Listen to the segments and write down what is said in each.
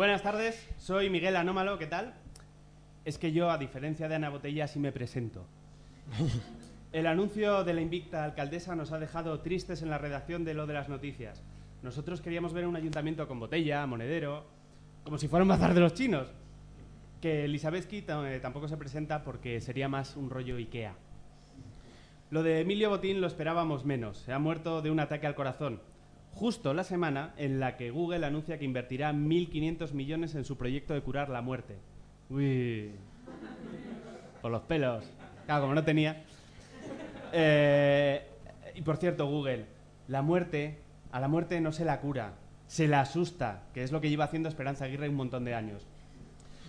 Buenas tardes, soy Miguel Anómalo, ¿qué tal? Es que yo, a diferencia de Ana Botella, sí me presento. El anuncio de la invicta alcaldesa nos ha dejado tristes en la redacción de lo de las noticias. Nosotros queríamos ver un ayuntamiento con botella, monedero, como si fuera un bazar de los chinos. Que Elisabetsky eh, tampoco se presenta porque sería más un rollo Ikea. Lo de Emilio Botín lo esperábamos menos. Se ha muerto de un ataque al corazón. Justo la semana en la que Google anuncia que invertirá 1.500 millones en su proyecto de curar la muerte. Uy. Por los pelos. Claro, como no tenía. Eh, y por cierto, Google, la muerte, a la muerte no se la cura, se la asusta, que es lo que lleva haciendo Esperanza Aguirre un montón de años.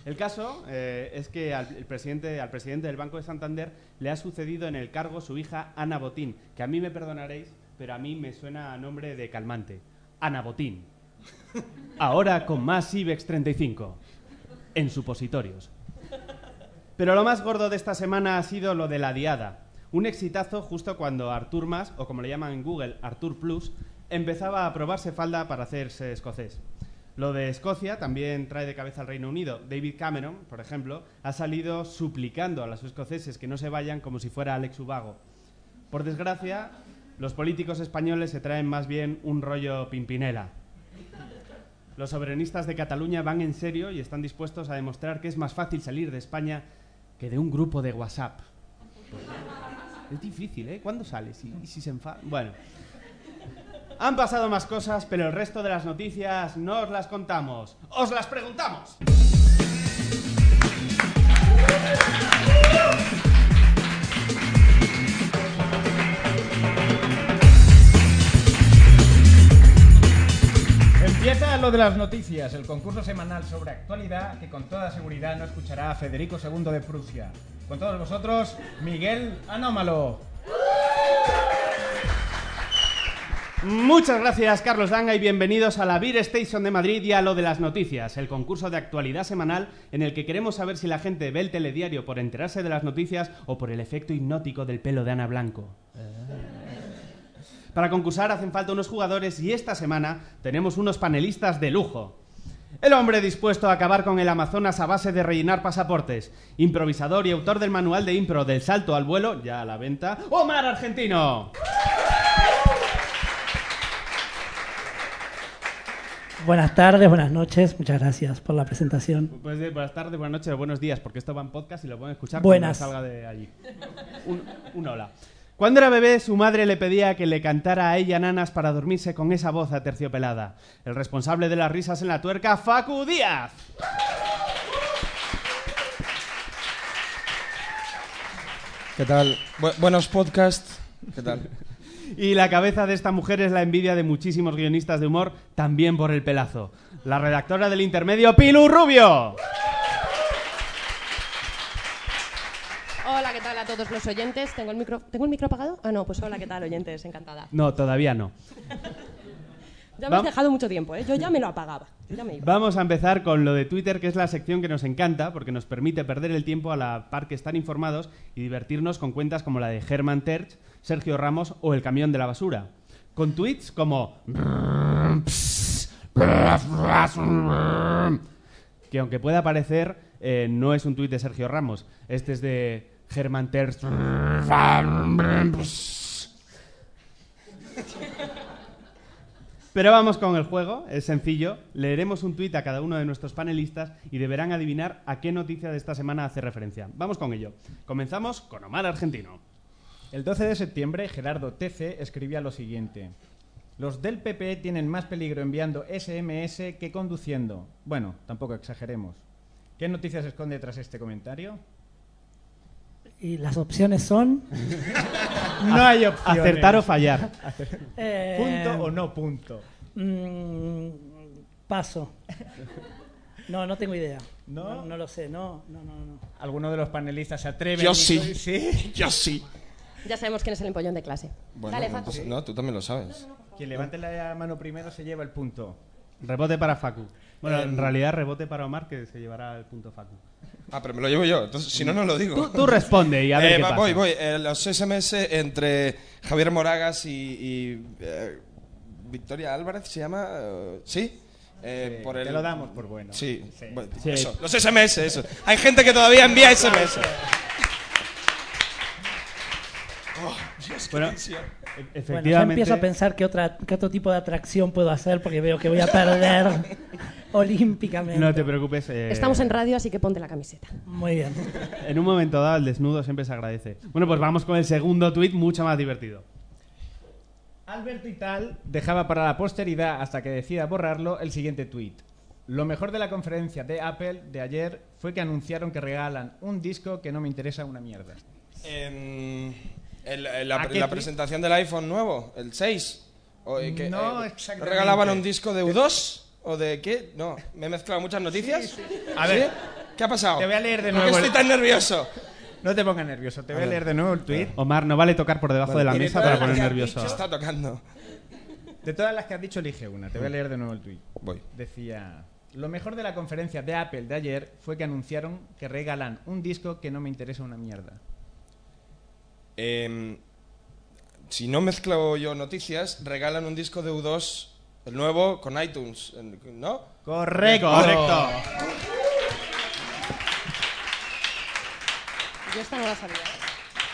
El caso eh, es que al, presidente, al presidente del Banco de Santander le ha sucedido en el cargo su hija Ana Botín, que a mí me perdonaréis, pero a mí me suena a nombre de calmante. Ana Botín. Ahora con más IBEX 35 en supositorios. Pero lo más gordo de esta semana ha sido lo de la diada. Un exitazo justo cuando Artur Mas, o como le llaman en Google, Artur Plus, empezaba a probarse falda para hacerse escocés. Lo de Escocia también trae de cabeza al Reino Unido. David Cameron, por ejemplo, ha salido suplicando a los escoceses que no se vayan como si fuera Alex Ubago. Por desgracia, los políticos españoles se traen más bien un rollo pimpinela. Los soberanistas de Cataluña van en serio y están dispuestos a demostrar que es más fácil salir de España que de un grupo de WhatsApp. Es difícil, ¿eh? ¿Cuándo sales? ¿Y, si se enfada? Bueno. Han pasado más cosas, pero el resto de las noticias no os las contamos. ¡Os las preguntamos! Empieza lo de las noticias, el concurso semanal sobre actualidad que con toda seguridad no escuchará a Federico II de Prusia. Con todos vosotros, Miguel Anómalo. Muchas gracias, Carlos Danga, y bienvenidos a la Beer Station de Madrid y a lo de las noticias, el concurso de actualidad semanal en el que queremos saber si la gente ve el telediario por enterarse de las noticias o por el efecto hipnótico del pelo de Ana Blanco. Para concursar hacen falta unos jugadores y esta semana tenemos unos panelistas de lujo. El hombre dispuesto a acabar con el Amazonas a base de rellenar pasaportes. Improvisador y autor del manual de impro del salto al vuelo, ya a la venta, Omar Argentino. Buenas tardes, buenas noches, muchas gracias por la presentación. Pues de- buenas tardes, buenas noches o buenos días, porque esto va en podcast y lo pueden escuchar Buenas. cuando salga de allí. Un, un hola. Cuando era bebé, su madre le pedía que le cantara a ella nanas para dormirse con esa voz aterciopelada. El responsable de las risas en la tuerca, Facu Díaz. ¿Qué tal? Bu- buenos podcasts. ¿Qué tal? Y la cabeza de esta mujer es la envidia de muchísimos guionistas de humor, también por el pelazo. La redactora del intermedio, Pilu Rubio. Hola, ¿qué tal a todos los oyentes? ¿Tengo el micro, ¿tengo el micro apagado? Ah, no, pues hola, ¿qué tal, oyentes? Encantada. No, todavía no. Ya me has dejado mucho tiempo, ¿eh? Yo ya me lo apagaba. Yo ya me iba. Vamos a empezar con lo de Twitter, que es la sección que nos encanta porque nos permite perder el tiempo a la par que estar informados y divertirnos con cuentas como la de Herman Terch, Sergio Ramos o El Camión de la Basura. Con tweets como... Que aunque pueda parecer, eh, no es un tuit de Sergio Ramos. Este es de Herman Terch. Pero vamos con el juego, es sencillo. Leeremos un tuit a cada uno de nuestros panelistas y deberán adivinar a qué noticia de esta semana hace referencia. Vamos con ello. Comenzamos con Omar Argentino. El 12 de septiembre, Gerardo TC escribía lo siguiente. Los del PP tienen más peligro enviando SMS que conduciendo. Bueno, tampoco exageremos. ¿Qué noticias esconde tras este comentario? Y las opciones son. No hay opciones. Acertar o fallar. eh, ¿Punto o no punto? mm, paso. No, no tengo idea. ¿No? No, no lo sé, no, no, no, no. ¿Alguno de los panelistas se atreve? Yo a sí. ¿Sí? Yo sí. Ya sabemos quién es el empollón de clase. Bueno, Dale, no, Facu. pues- no, tú también lo sabes. Quien levante la mano primero se lleva el punto. Rebote para Facu. Bueno, Eh, en realidad rebote para Omar, que se llevará el punto Facu. Ah, pero me lo llevo yo. Entonces, si no, no lo digo. Tú, tú responde y a ver Eh, qué va- pasa. voy, voy. Eh, los SMS entre Javier Moragas y, y, eh, Victoria Álvarez, ¿se llama? ¿Sí? Eh, Sí, por el... Te lo damos por bueno. Sí, Sí. bueno, Sí. eso, los SMS, eso. Hay gente que todavía envía SMS. Oh, Dios, Bueno, tensión. E- Bueno, Efectivamente. ya empiezo a pensar qué, otra, qué otro tipo de atracción puedo hacer porque veo que voy a perder olímpicamente. No te preocupes. eh, Estamos en radio, así que ponte la camiseta. Muy bien. En un momento dado, el desnudo siempre se agradece. Bueno, pues vamos con el segundo tuit, mucho más divertido. Alberto y tal dejaba para la posteridad hasta que decida borrarlo el siguiente tweet. Lo mejor de la conferencia de Apple de ayer fue que anunciaron que regalan un disco que no me interesa una mierda. Em, el- el- la, ¿A qué la ti- presentación del iPhone nuevo, el 6. O, eh, que, No, eh, exactamente. ¿Regalaban un disco de U2? ¿O de qué? No, me he mezclado muchas noticias. A ver, ¿Sí? ¿Qué ha pasado? te voy a leer de ¿Por qué nuevo. estoy tan nervioso? No te pongas nervioso, te voy a leer de nuevo el tweet. Omar, no vale tocar por debajo de la mesa para poner nervioso. dicho, está tocando. De todas las que has dicho, elige una. Te voy a leer de nuevo el tweet. Voy. Decía, lo mejor de la conferencia de Apple de ayer fue que anunciaron que regalan un disco que no me interesa una mierda. Em, si no mezclo yo noticias, regalan un disco de U2, el nuevo, con iTunes, ¿no? Correcto. Correcto. Yo esta no la sabía.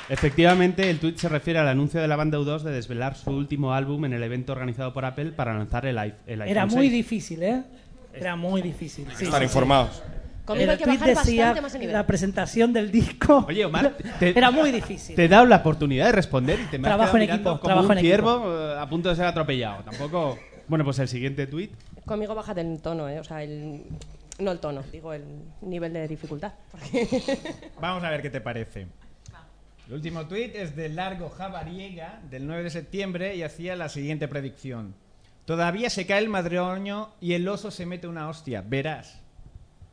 Efectivamente, el tuit se refiere al anuncio de la banda U2 de desvelar su último álbum en el evento organizado por Apple para lanzar el, i- el iPhone Era muy 6. difícil, ¿eh? Era muy difícil. sí, Estar sí, informados. Conmigo hay que tweet bajar decía bastante más el nivel. la presentación del disco. Oye, Omar, te- Era muy difícil. Te he dado la oportunidad de responder y te me has Trabajo quedado en mirando equipo, como trabajo un en ciervo eh, a punto de ser atropellado. Tampoco... Bueno, pues el siguiente tuit. Conmigo bájate el tono, ¿eh? O sea, el... No el tono, digo el nivel de dificultad. porque- Vamos a ver qué te parece. El último tuit es de Largo Javariega, del 9 de septiembre, y hacía la siguiente predicción. Todavía se cae el madroño y el oso se mete una hostia, verás.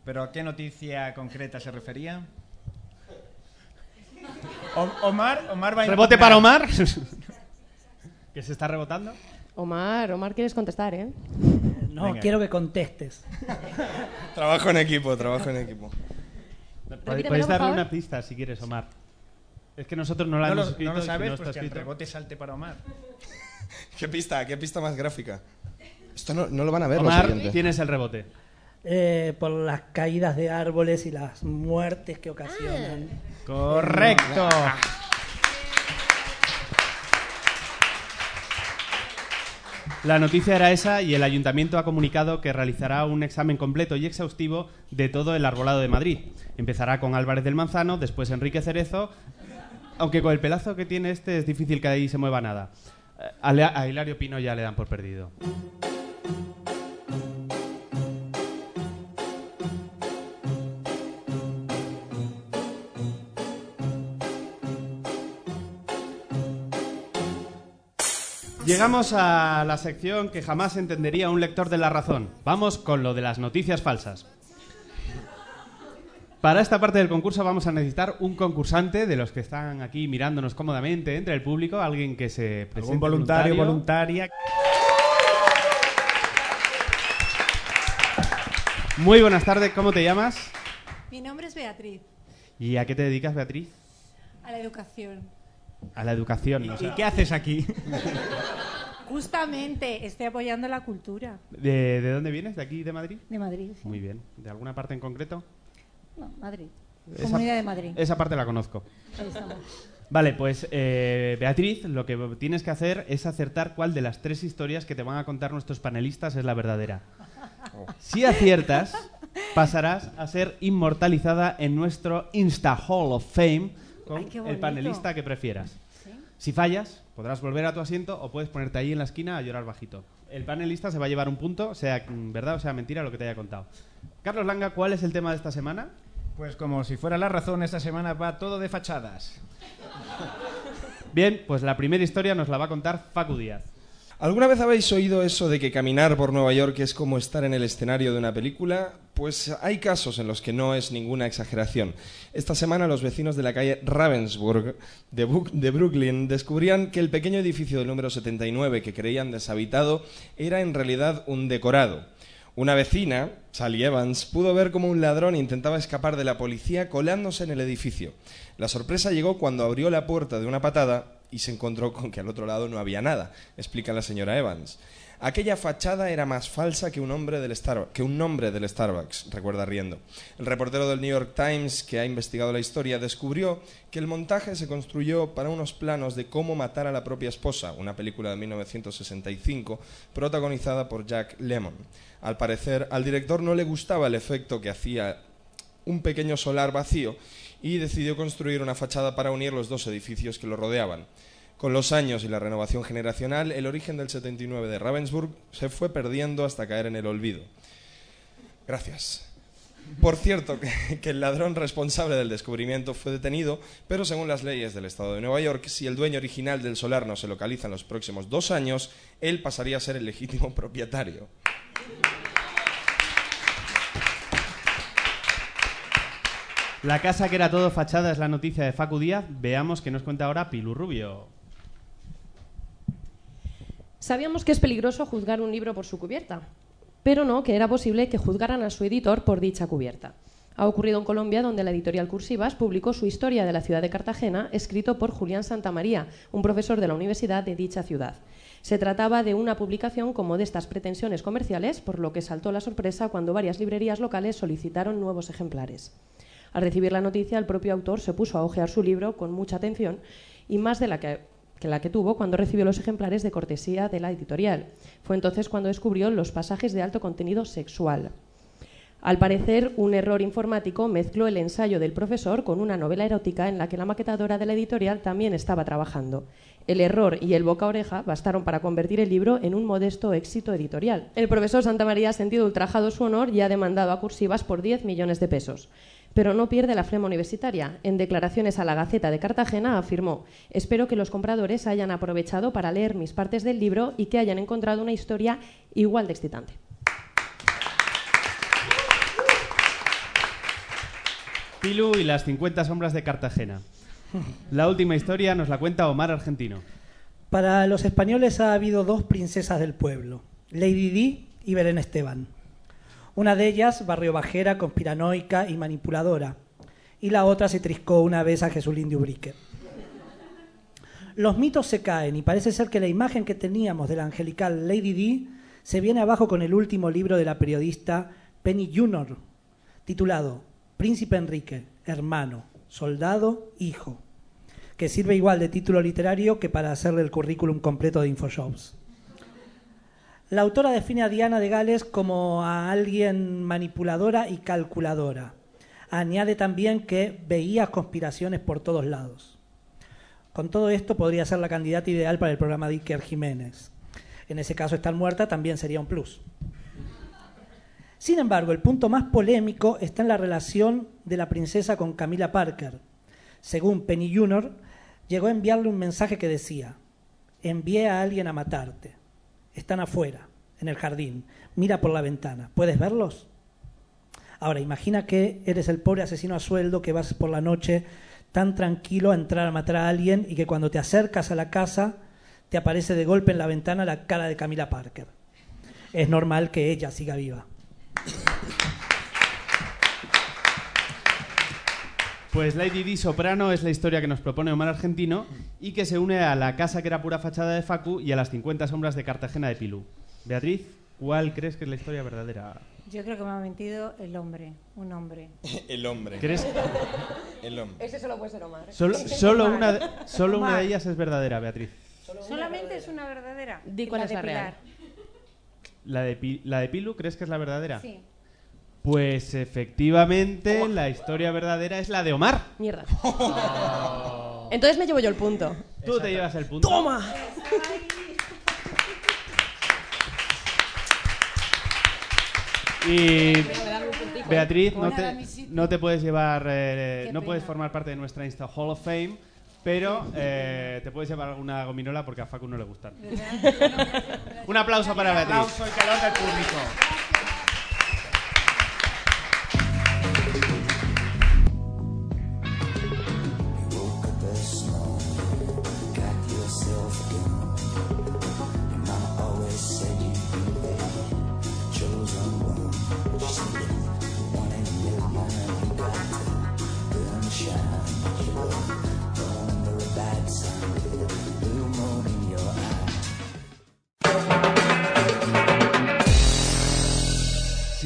¿Pero a qué noticia concreta se refería? O- Omar, Omar va a Rebote impugnar. para Omar. que se está rebotando. Omar, Omar, quieres contestar, ¿eh? No, Venga. quiero que contestes. Trabajo en equipo, trabajo en equipo. Podéis darle una pista si quieres, Omar. Es que nosotros no la No hemos lo, escrito. no lo sabes, no pues que el rebote salte para Omar. ¿Qué pista? ¿Qué pista más gráfica? Esto no, no lo van a ver los Omar, tienes el rebote. Eh, por las caídas de árboles y las muertes que ocasionan. Correcto. La noticia era esa y el ayuntamiento ha comunicado que realizará un examen completo y exhaustivo de todo el arbolado de Madrid. Empezará con Álvarez del Manzano, después Enrique Cerezo, aunque con el pelazo que tiene este es difícil que ahí se mueva nada. Eh, a Hilario Pino ya le dan por perdido. Llegamos a la sección que jamás entendería un lector de la razón. Vamos con lo de las noticias falsas. Para esta parte del concurso vamos a necesitar un concursante de los que están aquí mirándonos cómodamente entre el público, alguien que se presente Algún voluntario, voluntaria. Muy buenas tardes, ¿cómo te llamas? Mi nombre es Beatriz, ¿Y a qué te dedicas, Beatriz? a la educación. A la educación. o ¿Y sea, qué haces aquí? Justamente estoy apoyando la cultura ¿de, de dónde vienes? ¿De aquí, de Madrid? de Madrid. sí. Muy bien. ¿De alguna parte en concreto? No, Madrid. Esa- Comunidad de Madrid. Esa parte la conozco. Ahí estamos. Vale, pues eh, Beatriz, lo que tienes que hacer es acertar cuál de las tres historias que te van a contar nuestros panelistas es la verdadera. Si aciertas, pasarás a ser inmortalizada en nuestro Insta Hall of Fame con Ay, el panelista que prefieras. ¿Sí? Si fallas, podrás volver a tu asiento o puedes ponerte ahí en la esquina a llorar bajito. El panelista se va a llevar un punto, sea mm, verdad o sea mentira lo que te haya contado. Carlos Langa, ¿cuál es el tema de esta semana? Pues como si fuera la razón, esta semana va todo de fachadas. Bien, pues la primera historia nos la va a contar Facu Díaz. ¿Alguna vez habéis oído eso de que caminar por Nueva York es como estar en el escenario de una película? Pues hay casos en los que no es ninguna exageración. Esta semana los vecinos de la calle Ravensburg de, Brooklyn descubrían que el pequeño edificio del número 79 que creían deshabitado era en realidad un decorado. Una vecina, Sally Evans, pudo ver cómo un ladrón intentaba escapar de la policía colándose en el edificio. La sorpresa llegó cuando abrió la puerta de una patada y se encontró con que al otro lado no había nada, explica la señora Evans. Aquella fachada era más falsa que un, hombre del que un nombre del Starbucks, recuerda riendo. El reportero del New York Times, que ha investigado la historia, descubrió que el montaje se construyó para unos planos de cómo matar a la propia esposa, una película de 1965 protagonizada por Jack Lemmon. Al parecer, al director no le gustaba el efecto que hacía un pequeño solar vacío y decidió construir una fachada para unir los dos edificios que lo rodeaban. Con los años y la renovación generacional, el origen del 79 de Ravensburg se fue perdiendo hasta caer en el olvido. Gracias. Por cierto, que, el ladrón responsable del descubrimiento fue detenido, pero según las leyes del Estado de Nueva York, si el dueño original del solar no se localiza en los próximos dos años, él pasaría a ser el legítimo propietario. La casa que era todo fachada es la noticia de Facu Díaz. Veamos qué nos cuenta ahora Pilu Rubio. Sabíamos que es peligroso juzgar un libro por su cubierta, pero no que era posible que juzgaran a su editor por dicha cubierta. Ha ocurrido en Colombia, donde la editorial Cursivas publicó su historia de la ciudad de Cartagena, escrito por Julián Santamaría, un profesor de la universidad de dicha ciudad. Se trataba de una publicación con modestas pretensiones comerciales, por lo que saltó la sorpresa cuando varias librerías locales solicitaron nuevos ejemplares. Al recibir la noticia, el propio autor se puso a hojear su libro con mucha atención y más de la que, que la que tuvo cuando recibió los ejemplares de cortesía de la editorial. Fue entonces cuando descubrió los pasajes de alto contenido sexual. Al parecer, un error informático mezcló el ensayo del profesor con una novela erótica en la que la maquetadora de la editorial también estaba trabajando. El error y el boca oreja bastaron para convertir el libro en un modesto éxito editorial. El profesor Santamaría ha sentido ultrajado su honor y ha demandado a Cursivas por 10 millones de pesos. Pero no pierde la flema universitaria. En declaraciones a la Gaceta de Cartagena afirmó: Espero que los compradores hayan aprovechado para leer mis partes del libro y que hayan encontrado una historia igual de excitante. Y las 50 sombras de Cartagena. La última historia nos la cuenta Omar Argentino. Para los españoles ha habido dos princesas del pueblo, Lady Di y Belén Esteban. Una de ellas, barrio bajera, conspiranoica y manipuladora, y la otra se triscó una vez a Jesulín de Ubrique. Los mitos se caen y parece ser que la imagen que teníamos de la angelical Lady Di se viene abajo con el último libro de la periodista Penny Junor, titulado Príncipe Enrique, hermano, soldado, hijo, que sirve igual de título literario que para hacerle el currículum completo de Infojobs. La autora define a Diana de Gales como a alguien manipuladora y calculadora. Añade también que veía conspiraciones por todos lados. Con todo esto podría ser la candidata ideal para el programa de Iker Jiménez. En ese caso, estar muerta también sería un plus. Sin embargo, el punto más polémico está en la relación de la princesa con Camila Parker. Según Penny Junor, llegó a enviarle un mensaje que decía, envié a alguien a matarte. Están afuera, en el jardín. Mira por la ventana. ¿Puedes verlos? Ahora, imagina que eres el pobre asesino a sueldo que vas por la noche tan tranquilo a entrar a matar a alguien y que cuando te acercas a la casa te aparece de golpe en la ventana la cara de Camila Parker. Es normal que ella siga viva. Pues Lady Di Soprano es la historia que nos propone Omar Argentino y que se une a la casa que era pura fachada de Facu y a las 50 sombras de Cartagena de Pilú. Beatriz, ¿cuál crees que es la historia verdadera? Yo creo que me ha mentido el hombre, un hombre. El hombre. ¿Crees? El hombre. Ese solo puede ser Omar. Solo, solo una, de, solo una de ellas es verdadera, Beatriz. Solamente es una verdadera. Di cuál La es de la real. ¿La de, Pi- ¿La de Pilu crees que es la verdadera? Sí. Pues efectivamente la historia verdadera es la de Omar. Mierda. Entonces me llevo yo el punto. Tú te llevas el punto. ¡Toma! Y Beatriz, no te, no te puedes llevar, eh, no puedes formar parte de nuestra Insta Hall of Fame, pero eh, te puedes llevar alguna gominola porque a Facu no le gustan. Un aplauso para Beatriz. Aplauso y calor del público.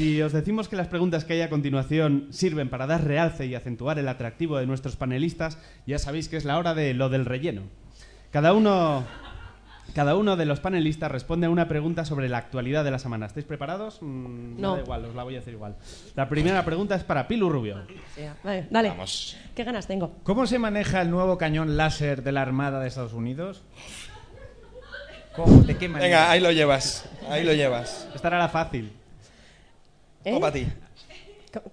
Si os decimos que las preguntas que hay a continuación sirven para dar realce y acentuar el atractivo de nuestros panelistas, ya sabéis que es la hora de lo del relleno. Cada uno, cada uno de los panelistas responde a una pregunta sobre la actualidad de la semana. ¿Estáis preparados? Mm, me No. Da igual, os la voy a hacer igual. La primera pregunta es para Pilu Rubio. Sí, Vale, dale. Vamos. ¿Qué ganas tengo? ¿Cómo se maneja el nuevo cañón láser de la Armada de Estados Unidos? ¿Cómo? ¿De qué manera? Venga, ahí lo llevas. Ahí lo llevas. Esta era la fácil. ¿Eh? O para ti.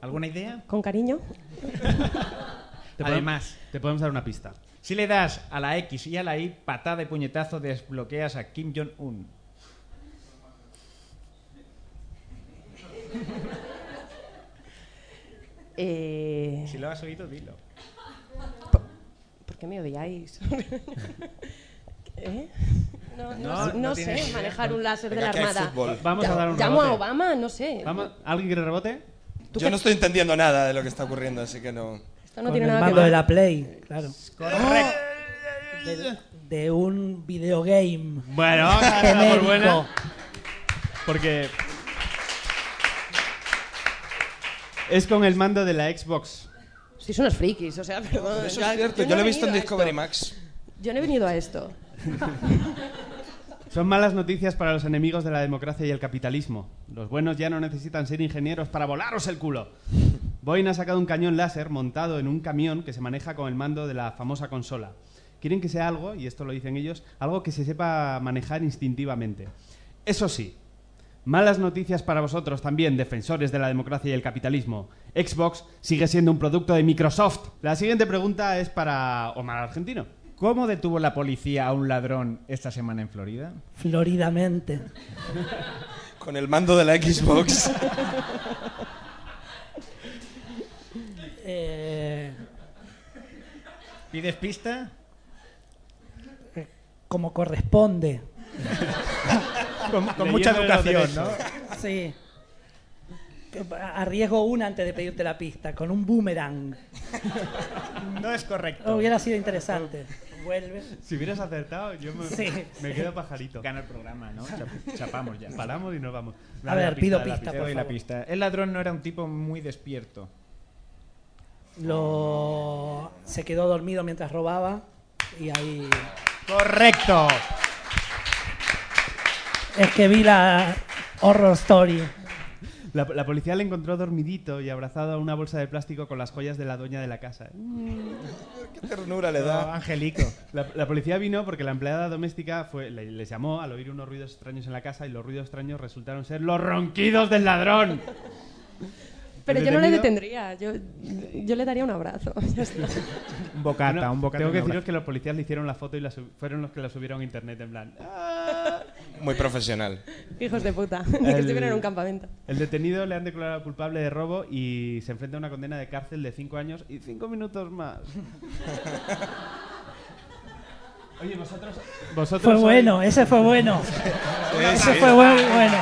¿Alguna idea? ¿Con cariño? Te Además, podemos- te podemos dar una pista. si le das a la X y a la Y, patada y puñetazo, desbloqueas a Kim Jong-un. Eh, Si lo has oído, dilo. ¿Por qué me odiáis? ¿Eh? No, no, No, no no sé idea. manejar un láser Venga, de la Armada. Vamos a dar un Llamo a rebote. Obama, no sé. Vamos- ¿Alguien quiere rebote? ¿Tú Yo qué- no estoy entendiendo nada de lo que está ocurriendo, así que no. Esto no Con tiene el nada que mando de ver. la Play, claro. Correcto. De, de un videogame. Bueno, vamos a darla por genérico. buena. Porque es con el mando de la Xbox. Sois unos frikis, o sea, perdón. Eso es cierto, no yo lo he he visto en venido a Discovery esto. Max. Yo no he venido a esto. Son malas noticias para los enemigos de la democracia y el capitalismo. Los buenos ya no necesitan ser ingenieros para volaros el culo. Boeing ha sacado un cañón láser montado en un camión que se maneja con el mando de la famosa consola. Quieren que sea algo, y esto lo dicen ellos, algo que se sepa manejar instintivamente. Eso sí, malas noticias para vosotros también, defensores de la democracia y el capitalismo. Xbox sigue siendo un producto de Microsoft. La siguiente pregunta es para Omar Argentino. ¿Cómo detuvo la policía a un ladrón esta semana en Florida? Floridamente. Con el mando de la Xbox. Eh, ¿Pides pista? como corresponde. Con, mucha educación, ¿no? Sí. Arriesgo una antes de pedirte la pista, con un boomerang. No es correcto. Hubiera sido interesante. Vuelve. Si hubieras acertado, yo me, Sí. me quedo pajarito. Gana el programa, ¿no? Chap- chapamos ya. Paramos y nos vamos. A ver, pido la pista. Te por doy la favor. pista. El ladrón no era un tipo muy despierto. Lo... Se quedó dormido mientras robaba y ahí... ¡Correcto! Es que vi la Horror Story. La, la policía le encontró dormidito y abrazado a una bolsa de plástico con las joyas de la dueña de la casa. Qué ternura le da. Angelico. La, la policía vino porque la empleada doméstica fue, le- les llamó al oír unos ruidos extraños en la casa y los ruidos extraños resultaron ser los ronquidos del ladrón. Pero ¿El yo no le detendría. Yo, yo le daría un abrazo. Ya está. Un bocata, Bueno, un bocata. tengo que deciros que los policías le hicieron la foto y la sub- fueron los que la subieron a internet en plan. "Ah". Muy profesional. Hijos de puta. Ni que El- estuvieran en un campamento. El detenido le han declarado culpable de robo y se enfrenta a una condena de cárcel de 5 años y 5 minutos más. Oye, vosotros. vosotros Fue sois- bueno, ese fue bueno. Ese sí. fue bu- bueno.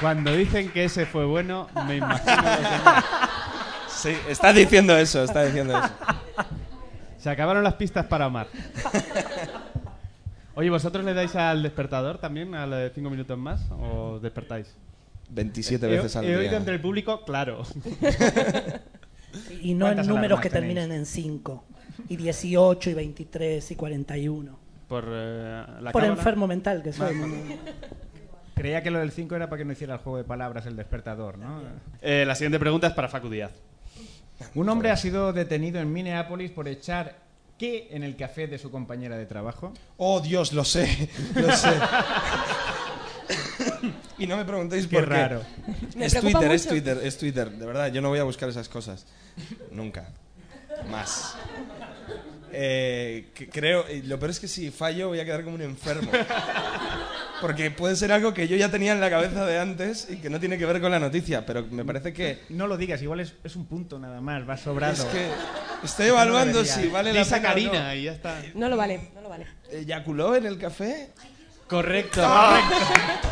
Cuando dicen que ese fue bueno, me imagino los demás. Sí, está diciendo eso, está diciendo eso. Se acabaron las pistas para Omar. Oye, ¿vosotros le dais al despertador también, a lo de 5 minutos más? ¿O os despertáis? 27 He- veces al he, día. oído entre el público, claro. Y no en ¿Cuántas números que tenéis? terminen en 5. Y 18, y 23, y 41. Por eh, la Por cámara. enfermo mental que soy. Creía que lo del 5 era para que no hiciera el juego de palabras el despertador, ¿no? Eh, la siguiente pregunta es para Facu Díaz. Un hombre ha sido detenido en Minneapolis por echar qué en el café de su compañera de trabajo. Oh, Dios, lo sé. Lo sé. Y no me preguntéis Qué por qué. raro. Me es Twitter, es. Twitter, es Twitter. De verdad, yo no voy a buscar esas cosas. Nunca. Más. Eh, que- creo, y lo peor es que si fallo voy a quedar como un enfermo. Porque puede ser algo que yo ya tenía en la cabeza de antes y que no tiene que ver con la noticia, pero me parece que No lo digas, igual es, es un punto nada más, va sobrado. es que estoy evaluando si vale la Lisa pena o no. Karina y ya está. No lo vale, no lo vale. ¿Eyaculó en el café? Correcto.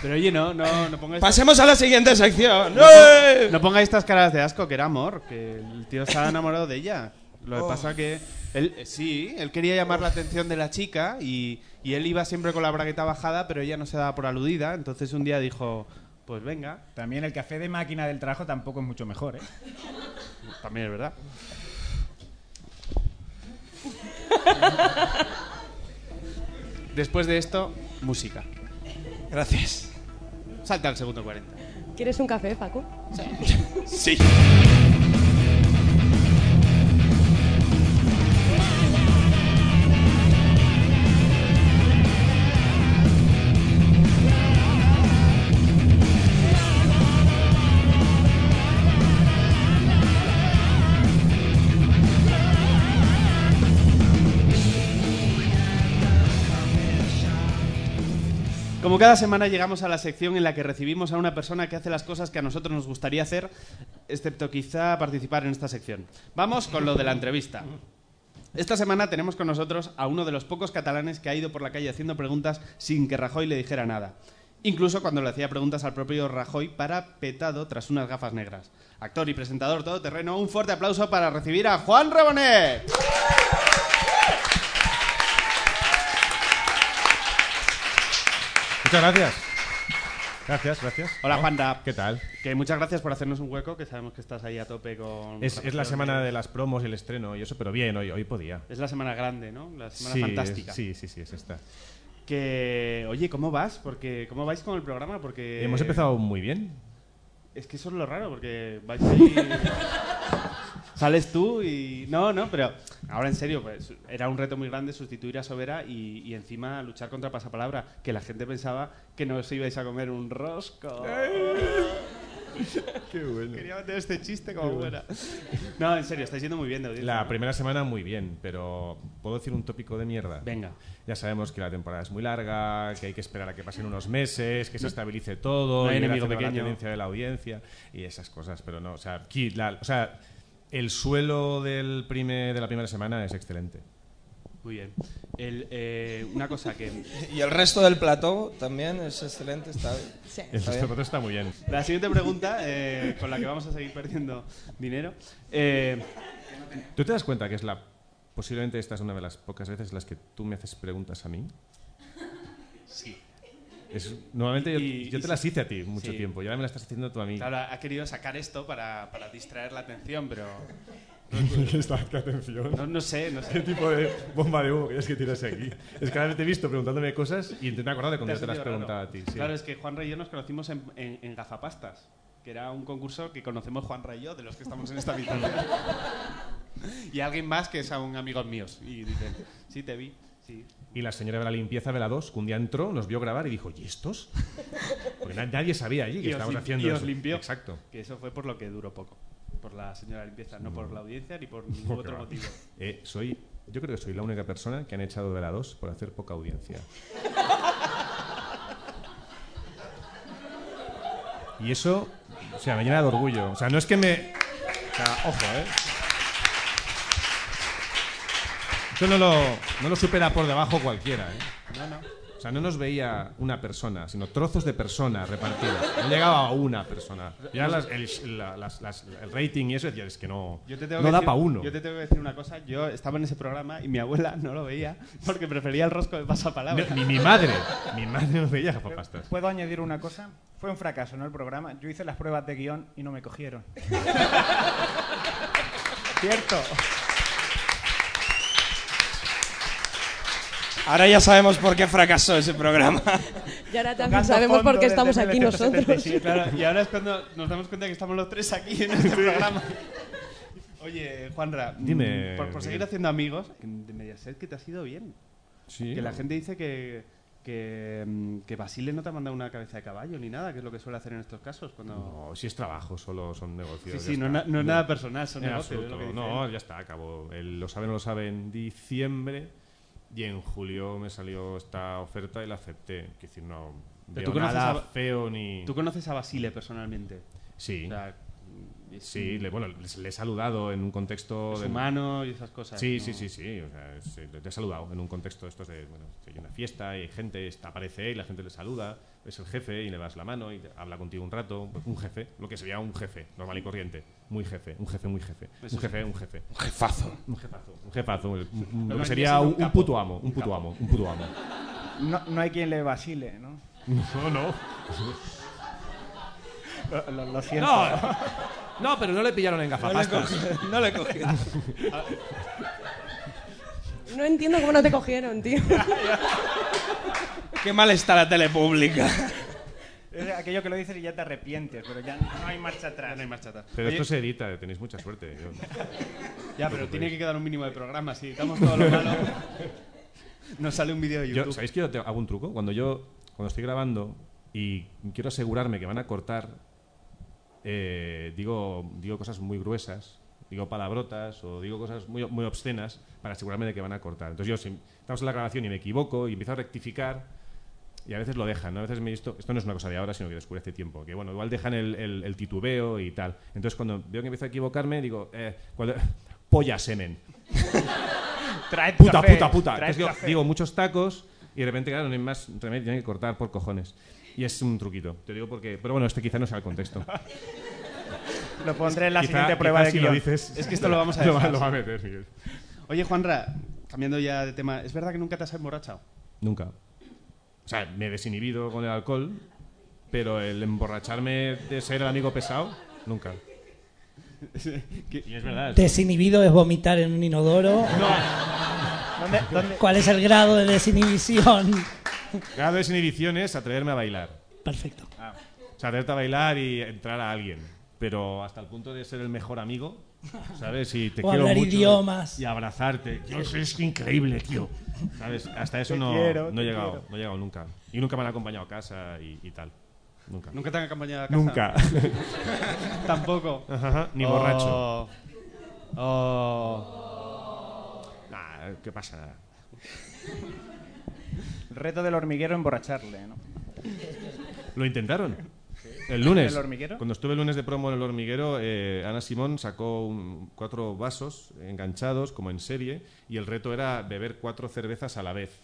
Pero oye, no, no, no pongáis... Pasemos a la siguiente sección. ¡Eh! No pongáis estas caras de asco, que era amor, que el tío estaba enamorado de ella. Lo que Oh. pasa que él, eh, sí, él quería llamar la atención de la chica y, y él iba siempre con la bragueta bajada, pero ella no se daba por aludida. Entonces un día dijo, pues venga, También el café de máquina del trabajo tampoco es mucho mejor, ¿eh? también es verdad. Después de esto, música. Gracias. Salta al segundo 40. ¿Quieres un café, Paco? Sí. Como cada semana llegamos a la sección en la que recibimos a una persona que hace las cosas que a nosotros nos gustaría hacer, excepto quizá participar en esta sección. Vamos con lo de la entrevista. Esta semana tenemos con nosotros a uno de los pocos catalanes que ha ido por la calle haciendo preguntas sin que Rajoy le dijera nada. Incluso cuando le hacía preguntas al propio Rajoy para petado tras unas gafas negras. Actor y presentador todoterreno, un fuerte aplauso para recibir a Juan Rabonet. Muchas gracias. Gracias, gracias. Hola ¿No? Juan ¿Qué tal? Que muchas gracias por hacernos un hueco, que sabemos que estás ahí a tope con... Es, es la semana de las promos y el estreno y eso, pero bien, hoy, hoy podía. Es la semana grande, ¿no? La semana Sí, fantástica. es- sí, sí, sí, es esta. Que, oye, ¿cómo vas? Porque, ¿cómo vais con el programa? Porque Hemos empezado muy bien. Es que eso es lo raro, porque vais ahí... Sales tú y... No, no, pero ahora en serio, pues era un reto muy grande sustituir a Sobera y, y encima luchar contra Pasapalabra, que la gente pensaba que no os ibais a comer un rosco. Qué bueno. Quería meter este chiste como fuera. No, en serio, estáis yendo muy bien de audiencia, La primera semana muy bien, pero ¿puedo decir un tópico de mierda? Venga. Ya sabemos que la temporada es muy larga, que hay que esperar a que pasen unos meses, que se estabilice todo, No hay y enemigo haciendo la pequeño. tendencia de la audiencia y esas cosas, pero no, o sea, aquí la- o sea, el suelo del prime- de la primera semana es excelente. Muy bien. El, eh, una cosa que... Y el resto del plató también es excelente, está bien. Sí. El resto bien. está muy bien. La siguiente pregunta, eh, con la que vamos a seguir perdiendo dinero. eh, ¿Tú te das cuenta que es la posiblemente esta es una de las pocas veces en las que tú me haces preguntas a mí? sí. Es, normalmente yo, Y- yo y te las sí. hice a ti mucho Sí. tiempo y ahora me las estás haciendo tú a mí. Claro, ha querido sacar esto para, para distraer la atención, pero qué atención. no, no sé, no ¿Qué sé. tipo de bomba de humo que es que tienes aquí? Es que ahora te he visto preguntándome cosas y he acordado de cuando Te te las preguntaba a ti. sí. Claro, es que Juan Rey y yo nos conocimos en, en- en Gafapastas, que era un concurso que conocemos Juan Rey y yo, de los que estamos en esta habitación. y alguien más que son amigos míos. Y dicen, sí, te vi, sí. Y la señora de la limpieza de la 2, que un día entró, nos vio grabar y dijo, ¿y estos? Porque na- nadie sabía allí que estábamos haciendo y os eso. limpió. Exacto. Que eso fue por lo que duró poco. Por la señora limpieza, no por la audiencia ni por ningún otro motivo. Eh, soy, yo creo que soy la única persona que han echado de la 2 por hacer poca audiencia. Y eso, o sea, me llena de orgullo. O sea, no es que me... O sea, ojo, ¿eh? Eso no lo, no lo supera por debajo cualquiera, ¿eh? No, no. O sea, no nos veía una persona, sino trozos de personas repartidas. No llegaba a una persona. Ya las- el, la- las- las- el rating y eso decía, es que no, Yo te tengo no que da decir- para uno. Yo te tengo que decir una cosa. Yo estaba en ese programa y mi abuela no lo veía porque prefería el rosco de pasapalabra. Ni mi madre, mi madre no veía gafapastas. ¿Puedo añadir una cosa? Fue un fracaso, ¿no? El programa. Yo hice las pruebas de guion y no me cogieron. Cierto. Ahora ya sabemos por qué fracasó ese programa. Y ahora también Tocando sabemos por qué desde estamos aquí nosotros. 1977. Claro, y ahora es cuando nos damos cuenta que estamos los tres aquí en este programa. Oye, Juanra, mm, Dime, por, por seguir Miguel. haciendo amigos, que de Mediaset que te ha sido bien. Sí. Que la gente dice que, que, mm, que Basile no te ha mandado una cabeza de caballo ni nada, que es lo que suele hacer en estos casos. Cuando... No, si es trabajo, solo son negocios. Sí, ya sí, no, está. na- no es nada personal, son En negocios. es lo absoluto. que No, ya está, acabó. Él lo sabe, no lo sabe en diciembre y en julio me salió esta oferta y la acepté. Es decir, no veo tú conoces nada a- feo ni... ¿Tú conoces a Basile personalmente? Sí, O sea, es sí, le, bueno, le, le he saludado en un contexto... es de- humano y esas cosas. Sí, ¿no? sí, sí, sí. O sea, es- eh, te he saludado en un contexto de estos de, bueno, hay una fiesta y hay gente, está, aparece y la gente le saluda, es el jefe y le das la mano y habla contigo un rato. Pues un jefe, lo que sería un jefe, normal y corriente. Muy jefe, un jefe, muy jefe. Un jefe, un jefe. Un jefazo. Un jefazo, un jefazo. el- un- un- Pero lo no que sería un, un puto amo, un puto amo, un puto amo. No, no hay quien le vacile, ¿no? No, no. Lo, lo- lo siento. No, no, pero no le pillaron en gafapastas. No le cogí. No entiendo cómo no te cogieron, tío. Qué mal está la tele pública. Es aquello que lo dices y ya te arrepientes, pero ya no hay marcha atrás. Ya no hay marcha atrás. Pero Oye, esto se edita, tenéis mucha suerte. Yo- Ya, pero tiene que quedar un mínimo de programa. Si editamos todo lo malo, nos sale un vídeo de Yo, YouTube. ¿Sabéis que yo te- hago un truco? Cuando yo cuando estoy grabando y quiero asegurarme que van a cortar, eh, digo, digo cosas muy gruesas, digo palabrotas o digo cosas muy, muy obscenas para asegurarme de que van a cortar. Entonces yo, si estamos en la grabación y me equivoco y empiezo a rectificar, y a veces lo dejan, ¿no? A veces me he visto, esto no es una cosa de ahora, sino que descubrí hace tiempo, que bueno, igual dejan el, el- el titubeo y tal. Entonces cuando veo que empiezo a equivocarme, digo, eh, cuando- polla semen. Traed Puta, café, puta, puta. Entonces digo, digo muchos tacos y de repente, claro, no hay más remedio, tienen que cortar por cojones. Y es un truquito, te digo porque... Pero bueno, este quizá no sea el contexto. Lo pondré en la Quizá- siguiente prueba de si lo dices... Es que esto lo vamos a dejar, lo va a meter, Miguel. Oye, Juanra, cambiando ya de tema, ¿es verdad que nunca te has emborrachado? Nunca. O sea, me he desinhibido con el alcohol, pero el emborracharme de ser el amigo pesado, nunca. Y es verdad. es- Desinhibido es vomitar en un inodoro. ¿Dónde, dónde- ¿Cuál es el grado de desinhibición? Grado de desinhibición es atreverme a bailar. Perfecto. O sea, atreverte a bailar y entrar a alguien. Pero hasta el punto de ser el mejor amigo, ¿sabes? Y te O quiero hablar mucho idiomas. Y abrazarte. Eso es increíble, tío. ¿Sabes? Hasta eso no, quiero, no he llegado. quiero. No he llegado nunca. Y nunca me han acompañado a casa y, y tal. Nunca. ¿Nunca te han acompañado a casa? Nunca. Tampoco. Ajá, Ni Oh. borracho. Oh. Nah, ¿qué pasa? El reto del hormiguero emborracharle, ¿no? Lo intentaron. El lunes. ¿El hormiguero? Cuando estuve el lunes de promo en el hormiguero, eh, Ana Simón sacó un- cuatro vasos enganchados, como en serie, y el reto era beber cuatro cervezas a la vez,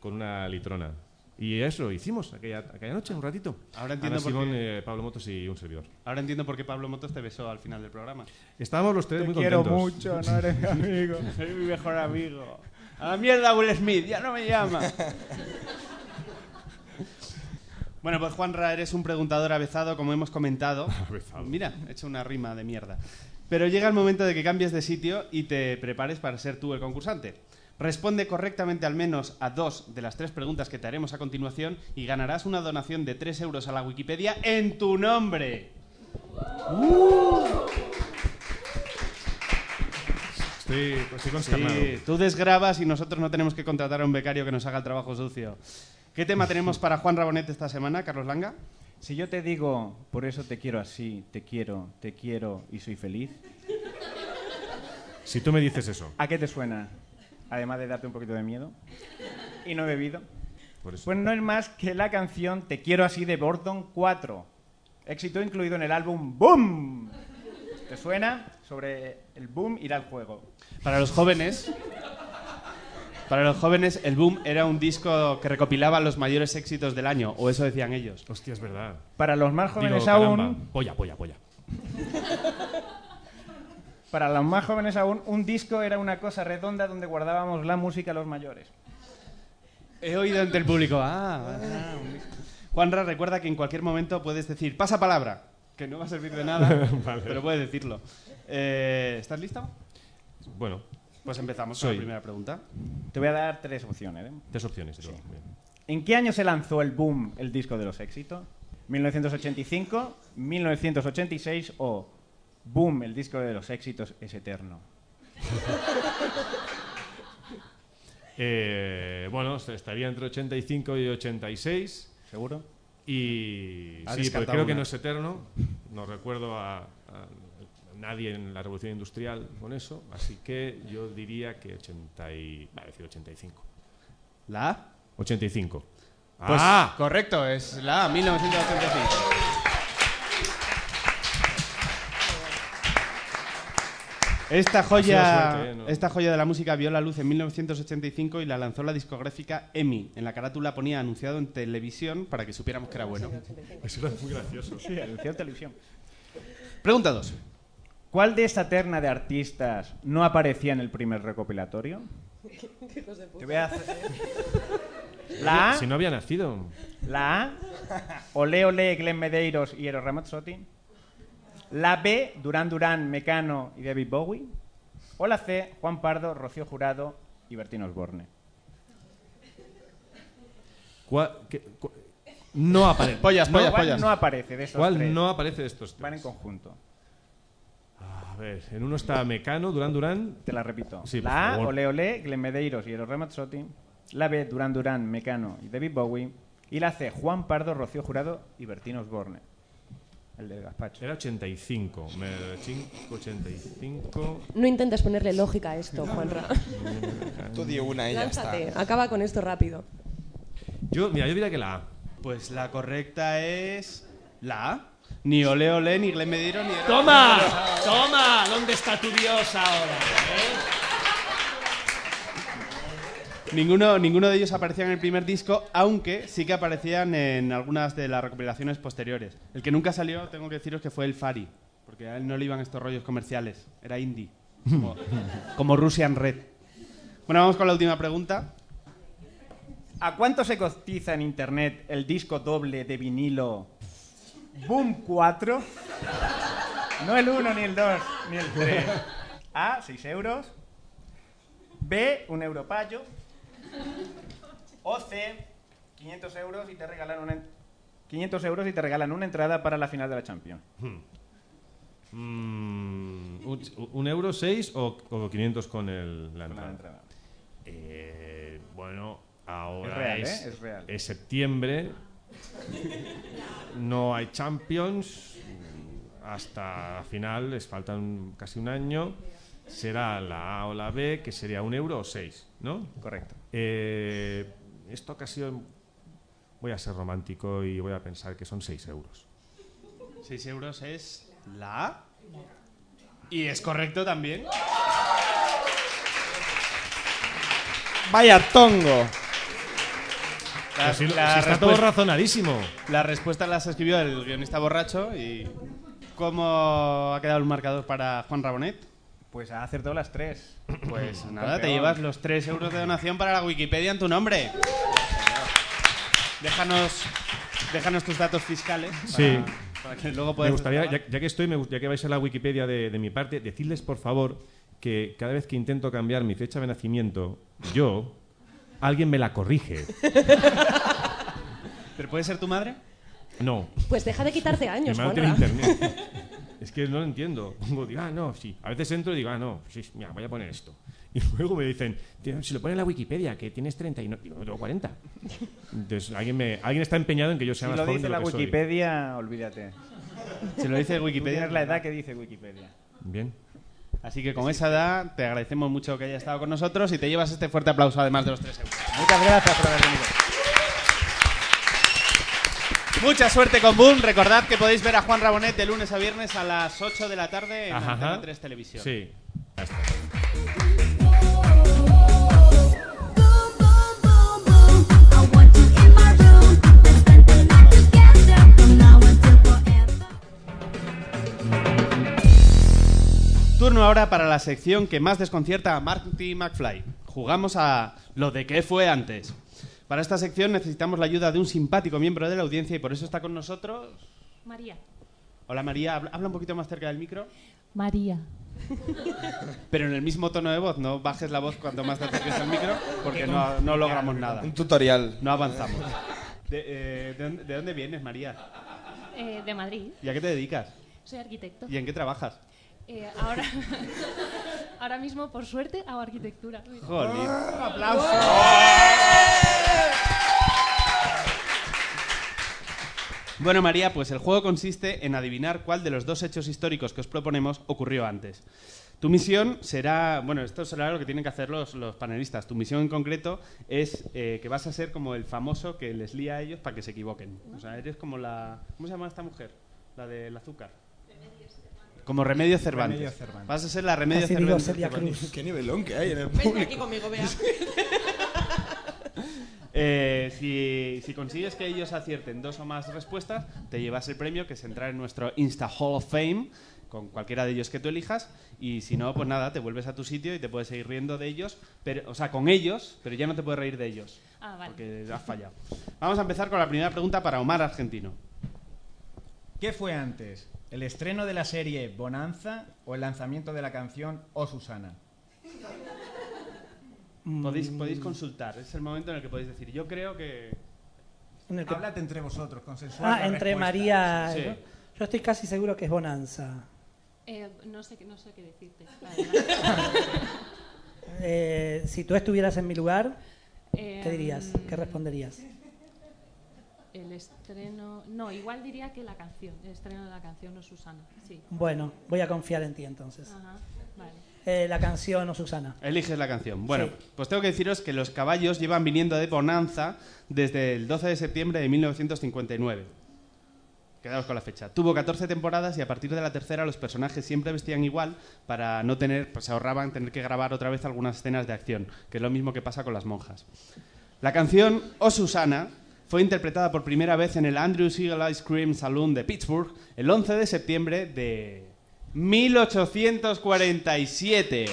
con una litrona. Y eso hicimos aquella, aquella noche, un ratito. Ahora entiendo Ana por Simón, qué- eh, Pablo Motos y un servidor. Ahora entiendo por qué Pablo Motos te besó al final del programa. Estábamos los tres Te muy quiero contentos. mucho, no eres mi amigo. Eres mi mejor amigo. A la mierda Will Smith, ya no me llama. Bueno, pues Juanra, eres un preguntador avezado, como hemos comentado. Avezado. Mira, he hecho una rima de mierda. Pero llega el momento de que cambies de sitio y te prepares para ser tú el concursante. Responde correctamente al menos a dos de las tres preguntas que te haremos a continuación y ganarás una donación de 3 euros a la Wikipedia en tu nombre. Estoy, estoy consternado. Sí, tú desgrabas y nosotros no tenemos que contratar a un becario que nos haga el trabajo sucio. ¿Qué tema tenemos para Juan Rabonet esta semana, Carlos Langa? Si yo te digo, por eso te quiero así, te quiero, te quiero y soy feliz, Si tú me dices eso, ¿a qué te suena? Además de darte un poquito de miedo. Y no he bebido. por eso. Pues no es más que la canción Te quiero así de Bordon 4. Éxito incluido en el álbum Boom. ¿Te suena? Sobre el boom irá al juego. Para los jóvenes, para los jóvenes, el Boom era un disco que recopilaba los mayores éxitos del año, o eso decían ellos. Hostia, es verdad. Para los más jóvenes Digo, aún, caramba. Polla, polla, polla. para los más jóvenes aún, un disco era una cosa redonda donde guardábamos la música los mayores. He oído entre el público. Ah, ah, un disco. Juanra, recuerda que en cualquier momento puedes decir pasa palabra, que no va a servir de nada, Vale. pero puedes decirlo. Eh, ¿Estás listo? Bueno, Pues empezamos con Soy. la primera pregunta. Te voy a dar tres opciones. ¿eh? tres opciones. Bien. ¿En qué año se lanzó el boom, el disco de los éxitos? ¿1985, 1986 o boom, el disco de los éxitos es eterno? Eh, bueno, estaría entre 85 y 86. ¿Seguro? Y sí, porque creo que no es eterno. No recuerdo a, a nadie en la revolución industrial con eso. Así que yo diría que 80 y... Va a decir 85. ¿La A? 85. Pues ¡Ah! correcto, es la A, 1985. Esta joya, suerte, ¿eh? No. esta joya de la música vio la luz en 1985 y la lanzó la discográfica EMI. En la carátula ponía anunciado en televisión para que supiéramos que era bueno. Eso era muy gracioso. Sí, anunció en televisión. Pregunta 2. ¿Cuál de esta terna de artistas no aparecía en el primer recopilatorio? Te voy a hacer- La A, Si no había nacido. la A, Ole Ole, Glenn Medeiros y Eros Ramazzotti. La B, Durán Durán, Mecano y David Bowie. O la C, Juan Pardo, Rocío Jurado y Bertín Osborne. ¿Cuál, qué- cu- no aparece. Pollas, No, pollas, ¿Cuál pollas. no aparece de estos ¿Cuál tres? no aparece de estos tres? Van en conjunto. A ver, en uno está Mecano, Durán Durán. Te la repito. Sí, por la A, favor. Ole Ole, Glenn Medeiros y Eros Ramazzotti. La B, Durán Durán, Mecano y David Bowie. Y la C, Juan Pardo, Rocío Jurado y Bertín Osborne. El del gazpacho. Era 85. Me, 5, 85. No intentes ponerle lógica a esto, Juanra. Tú di una y ya Lánzate, está. acaba con esto rápido. Yo, mira, yo diría que la A. Pues la correcta es la A. Ni Ole Ole, ni Glenn Medeiros, ni... ¡Toma! ¡Toma! ¿Dónde está tu dios ahora? Ninguno, ninguno de ellos aparecía en el primer disco, aunque sí que aparecían en algunas de las recopilaciones posteriores. El que nunca salió, tengo que deciros que fue el Fari, porque a él no le iban estos rollos comerciales, era indie, como, como Russian Red. Bueno, vamos con la última pregunta. ¿A cuánto se cotiza en internet el disco doble de vinilo Boom 4? No el 1, ni el 2, ni el 3. A, 6 euros. B, un euro payo. O C, 500 euros y te regalan una, en- 500 euros y te regalan una entrada para la final de la Champions. Mm, un, un euro 6 o, o 500 con el, la entrada? entrada. Eh, bueno, ahora Es real, es, ¿eh? Es real. es septiembre. No hay Champions. Hasta la final les faltan casi un año. Será la A o la B, que sería un euro o seis, ¿no? Correcto. Eh, esta ocasión voy a ser romántico y voy a pensar que son 6 euros. 6 euros es la A. Y es correcto también. Vaya tongo. La, si, la si está todo razonadísimo. las respuestas las escribió el guionista borracho y... ¿Cómo ha quedado el marcador para Juan Rabonet? Pues ha acertado las tres. Pues nada, te llevas los 3 euros de donación para la Wikipedia en tu nombre. Déjanos, déjanos tus datos fiscales. Para, Sí. para que luego Me puedas gustaría, ya, ya que estoy, me que vais a la Wikipedia de, de mi parte, decirles por favor que cada vez que intento cambiar mi fecha de nacimiento, yo, alguien me la corrige. ¿Pero puede ser tu madre? No, Pues deja de quitarte mi años, madre tiene internet. Es que no lo entiendo. Pongo, digo, ah, no, sí. A veces entro y digo, ah, no, sí, mira, voy a poner esto. Y luego me dicen, "Tío, si lo pone en la Wikipedia, que tienes 30 y no, digo, no tengo 40. Entonces, alguien, me, alguien está empeñado en que yo sea Si más lo joven dice de la lo que soy. Wikipedia, olvídate. Si lo dice Tú Wikipedia. tienes la edad que dice Wikipedia. Bien. Así que con esa edad te agradecemos mucho que hayas estado con nosotros y te llevas este fuerte aplauso además de los 3 euros. Muchas gracias por haber venido. Mucha suerte con Boom. Recordad que podéis ver a Juan Rabonet de lunes a viernes a las 8 de la tarde en Antena ajá. 3 Televisión. Sí. Ya Turno ahora para la sección que más desconcierta a Marty McFly. Jugamos a lo de qué fue antes. Para esta sección necesitamos la ayuda de un simpático miembro de la audiencia y por eso está con nosotros. María. Hola María, habla, un poquito más cerca del micro, María. pero en el mismo tono de voz. No bajes la voz cuanto más te acerques al micro porque no, no logramos nada. Un tutorial. No avanzamos. De, eh, ¿de dónde, de dónde vienes, María? Eh, de Madrid. ¿Y a qué te dedicas? Soy arquitecto. ¿Y en qué trabajas? Eh, ahora, Ahora mismo, por suerte, hago arquitectura. Mira. Jolín. ¡Aplauso! Bueno, María, pues el juego consiste en adivinar cuál de los dos hechos históricos que os proponemos ocurrió antes. Tu misión será, bueno, esto será lo que tienen que hacer los, los panelistas. Tu misión en concreto es eh, que vas a ser como el famoso que les lía a ellos para que se equivoquen. O sea, eres como la... ¿Cómo se llama esta mujer? La del azúcar. Como Remedio Cervantes. Remedio Cervantes. Vas a ser la Remedio Casi Cervantes. Celia Cervantes. Cruz. Qué nivelón que hay en el público. aquí conmigo, vea. Eh, si, si consigues que ellos acierten dos o más respuestas, te llevas el premio, que es entrar en nuestro Insta Hall of Fame, con cualquiera de ellos que tú elijas. Y si no, pues nada, te vuelves a tu sitio y te puedes seguir riendo de ellos, pero, o sea, con ellos, pero ya no te puedes reír de ellos, Ah, vale. porque has fallado. Vamos a empezar con la primera pregunta para Omar Argentino. ¿Qué fue antes? ¿El estreno de la serie Bonanza o el lanzamiento de la canción Oh Susana? Podéis, podéis consultar, es el momento en el que podéis decir, yo creo que... En el que- Háblate entre vosotros, consensuad Ah, la entre respuesta. María. Sí. Yo, yo estoy casi seguro que es Bonanza. Eh, no, sé, qué- no sé qué decirte. Eh, si tú estuvieras en mi lugar, Eh, ¿qué dirías? ¿Qué responderías? El estreno. No, igual diría que la canción. El estreno de la canción o Susana. Sí. Bueno, voy a confiar en ti entonces. Ajá. Vale. Eh, la canción o Susana. Eliges la canción. Bueno, Sí. pues tengo que deciros que los caballos llevan viniendo de Bonanza desde el 12 de septiembre de 1959. Quedaos con la fecha. Tuvo 14 temporadas y a partir de la tercera los personajes siempre vestían igual para no tener, pues se ahorraban tener que grabar otra vez algunas escenas de acción, que es lo mismo que pasa con las monjas. La canción O Susana fue interpretada por primera vez en el Andrew Siegel Ice Cream Saloon de Pittsburgh el 11 de septiembre de 1847.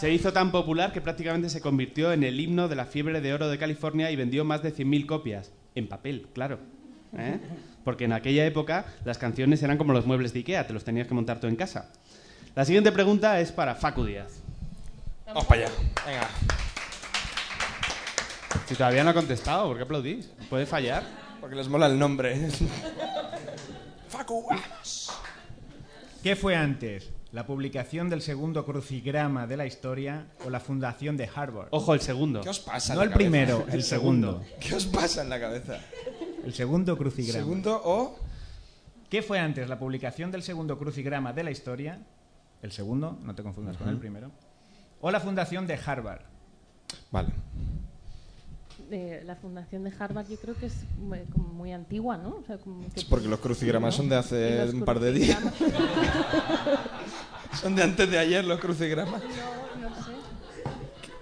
Se hizo tan popular que prácticamente se convirtió en el himno de la fiebre de oro de California y vendió más de 100.000 copias. En papel, claro. ¿eh? Porque en aquella época las canciones eran como los muebles de Ikea, te los tenías que montar tú en casa. La siguiente pregunta es para Facu Díaz. Vamos para allá. Venga. Si todavía no ha contestado, ¿por qué aplaudís? ¿Puede fallar? Porque les mola el nombre. Facu, vamos. ¿Qué fue antes? ¿La publicación del segundo crucigrama de la historia o la fundación de Harvard? Ojo, el segundo. ¿Qué os pasa en no la el cabeza? primero, el segundo. ¿Qué os pasa en la cabeza? El segundo crucigrama. Segundo o... ¿Qué fue antes? ¿La publicación del segundo crucigrama de la historia? El segundo, no te confundas con el primero. ¿O la fundación de Harvard? Vale. Eh, la fundación de Harvard yo creo que es muy, como muy antigua, ¿no? O sea, como que- Es porque los crucigramas ¿no? son de hace un par de días. crucigramas- Son de antes de ayer los crucigramas. No, no sé.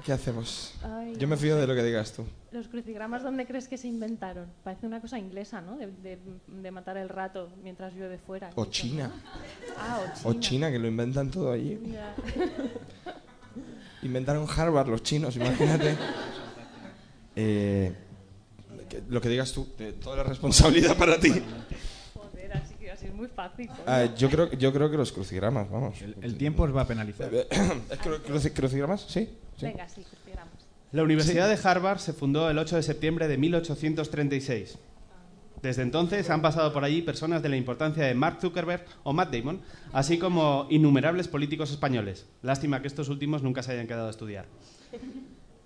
¿Qué hacemos? Ay, Yo me fío de lo que digas tú. Los crucigramas, ¿dónde crees que se inventaron? Parece una cosa inglesa, ¿no? De, de- de matar el rato mientras llueve fuera. Ah, o China. O China, que lo inventan todo allí. Ya. Inventaron Harvard los chinos, imagínate. Eh, lo que digas tú, de toda la responsabilidad para ti. Joder, así que así es muy fácil. Ah, yo, creo, yo creo que los crucigramas, vamos. El, el tiempo os va a penalizar. ¿Es cru- cruci- crucigramas? Sí. sí. Venga, sí, crucigramas. La Universidad de Harvard se fundó el 8 de septiembre de 1836. Desde entonces han pasado por allí personas de la importancia de Mark Zuckerberg o Matt Damon, así como innumerables políticos españoles. Lástima que estos últimos nunca se hayan quedado a estudiar.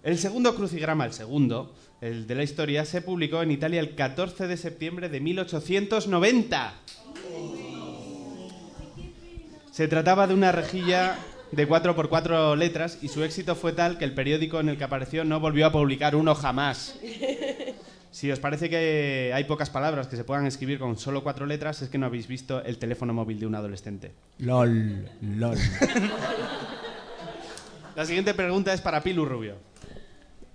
El segundo crucigrama, el segundo, el de la historia, se publicó en Italia el 14 de septiembre de 1890. Se trataba de una rejilla de 4 por 4 letras y su éxito fue tal que el periódico en el que apareció no volvió a publicar uno jamás. Si os parece que hay pocas palabras que se puedan escribir con solo cuatro letras, es que no habéis visto el teléfono móvil de un adolescente. LOL, LOL. La siguiente pregunta es para Pilu Rubio.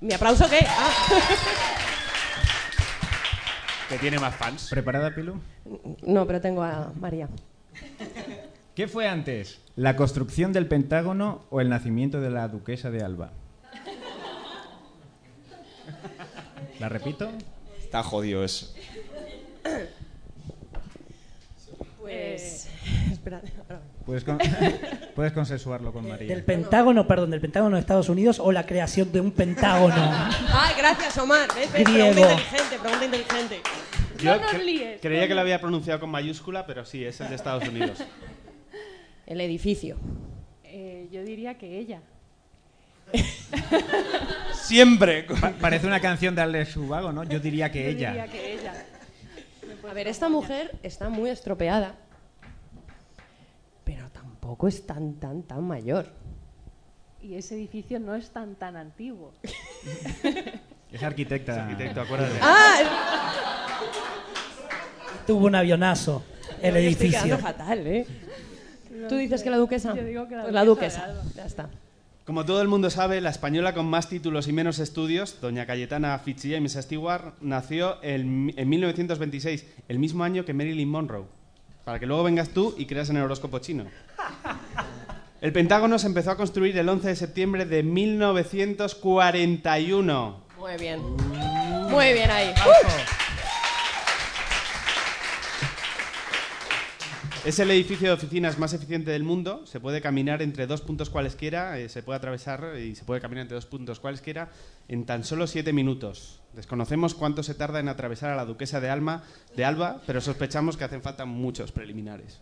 ¿Mi aplauso qué? Ah. Que tiene más fans. ¿Preparada, Pilu? No, pero tengo a María. ¿Qué fue antes? ¿La construcción del Pentágono o el nacimiento de la duquesa de Alba? ¿La repito? Está jodido eso. Pues. espera. ahora. Puedes, con- puedes consensuarlo con María. Del Pentágono, perdón, del Pentágono de Estados Unidos o la creación de un Pentágono. Ay, gracias, Omar. ¿Ves? ¿Ves? Griego. Pregunta inteligente, pregunta inteligente. Yo No nos cre- líes. creía que lo había pronunciado con mayúscula, pero sí, es el de Estados Unidos. El edificio. Eh, yo diría que ella. Siempre. Pa- parece una canción de Alex Ubago, ¿no? Yo diría que Yo ella. diría que ella. A ver, esta mujer está muy estropeada, pero tampoco es tan, tan, tan mayor. Y ese edificio no es tan tan antiguo. Es arquitecta. Es arquitecto, acuérdate. ¡Ah! Tuvo un avionazo el estoy edificio. fatal, ¿eh? ¿Tú dices que la duquesa? Yo digo que la Pues la duquesa duquesa. Ya está. Como todo el mundo sabe, la española con más títulos y menos estudios, doña Cayetana Fitzjames Stewart, nació en, en 1926, el mismo año que Marilyn Monroe. Para que luego vengas tú y creas en el horóscopo chino. El Pentágono se empezó a construir el 11 de septiembre de 1941. Muy bien. Muy bien ahí. Es el edificio de oficinas más eficiente del mundo. Se puede caminar entre dos puntos cualesquiera, eh, se puede atravesar y se puede caminar entre dos puntos cualesquiera en tan solo siete minutos. Desconocemos cuánto se tarda en atravesar a la duquesa de Alma, de Alba, pero sospechamos que hacen falta muchos preliminares.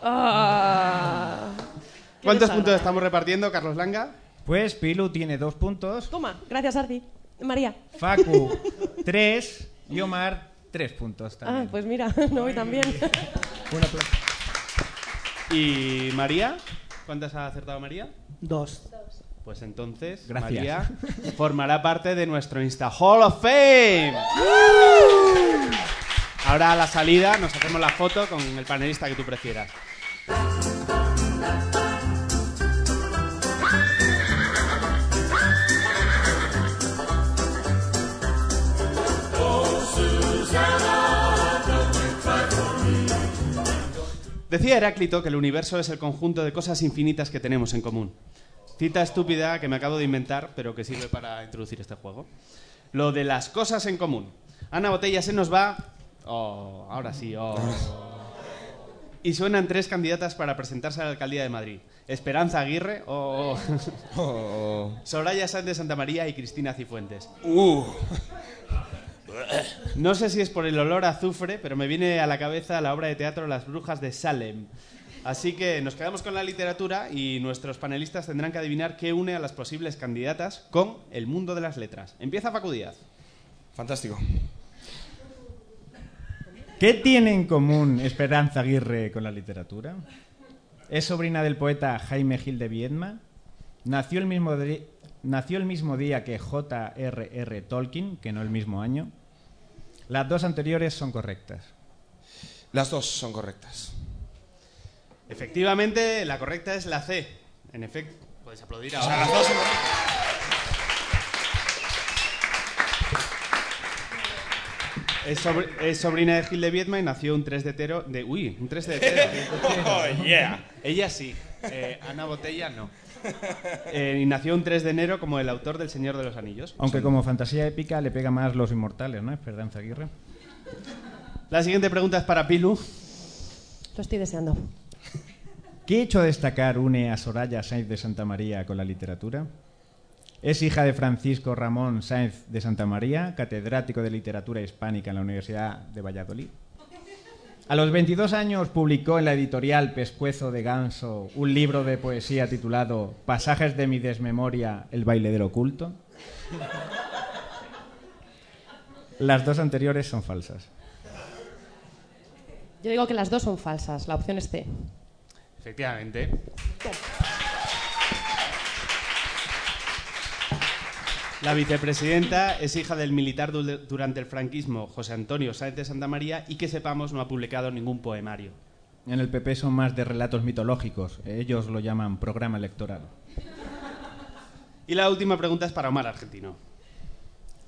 Ah. ¿Cuántos puntos estamos repartiendo, Carlos Langa? Pues Pilu tiene dos puntos, Toma, gracias, Arti. María. Facu tres y Omar tres puntos Ah, también. pues mira, no voy tan bien. Un aplauso. ¿Y María? ¿Cuántas ha acertado María? Dos. Pues entonces, Gracias. María formará parte de nuestro Insta Hall of Fame. Ahora a la salida nos hacemos la foto con el panelista que tú prefieras. Decía Heráclito que el universo es el conjunto de cosas infinitas que tenemos en común. Cita estúpida que me acabo de inventar, pero que sirve para introducir este juego. Lo de las cosas en común. Ana Botella se nos va. Oh, ahora sí, oh. Y suenan tres candidatas para presentarse a la alcaldía de Madrid. Esperanza Aguirre, oh, oh. Oh. Soraya Sáenz de Santa María y Cristina Cifuentes. Uh. No sé si es por el olor a azufre, pero me viene a la cabeza la obra de teatro Las Brujas de Salem. Así que nos quedamos con la literatura y nuestros panelistas tendrán que adivinar qué une a las posibles candidatas con el mundo de las letras. Empieza Facu Díaz. Fantástico. ¿Qué tiene en común Esperanza Aguirre con la literatura? ¿Es sobrina del poeta Jaime Gil de Viedma? ¿Nació el mismo, nació el mismo día que J.R.R. Tolkien, que no el mismo año? Las dos anteriores son correctas. Las dos son correctas. Efectivamente, la correcta es la C. En efecto, puedes aplaudir O ahora. sea, las dos son Es, sobr- es sobrina de Gil de Viedma y nació un 3 de tero de... Uy, un 3 de tero. Oh, yeah. Ella sí, eh, Ana Botella no. Eh, y nació un 3 de enero como el autor del Señor de los Anillos. Aunque como fantasía épica le pega más Los Inmortales, ¿no? Esperanza Aguirre. La siguiente pregunta es para Pilu. Lo estoy deseando. ¿Qué hecho a destacar une a Soraya Sáenz de Santa María con la literatura? Es hija de Francisco Ramón Sáenz de Santa María, catedrático de literatura hispánica en la Universidad de Valladolid. A los 22 años publicó en la editorial Pescuezo de Ganso un libro de poesía titulado Pasajes de mi desmemoria, el baile del oculto. Las dos anteriores son falsas. Yo digo que las dos son falsas. La opción es C. Efectivamente. La vicepresidenta es hija del militar du- durante el franquismo José Antonio Sáenz de Santa María y que sepamos no ha publicado ningún poemario. En el PP son más de relatos mitológicos. Ellos lo llaman programa electoral. Y la última pregunta es para Omar Argentino.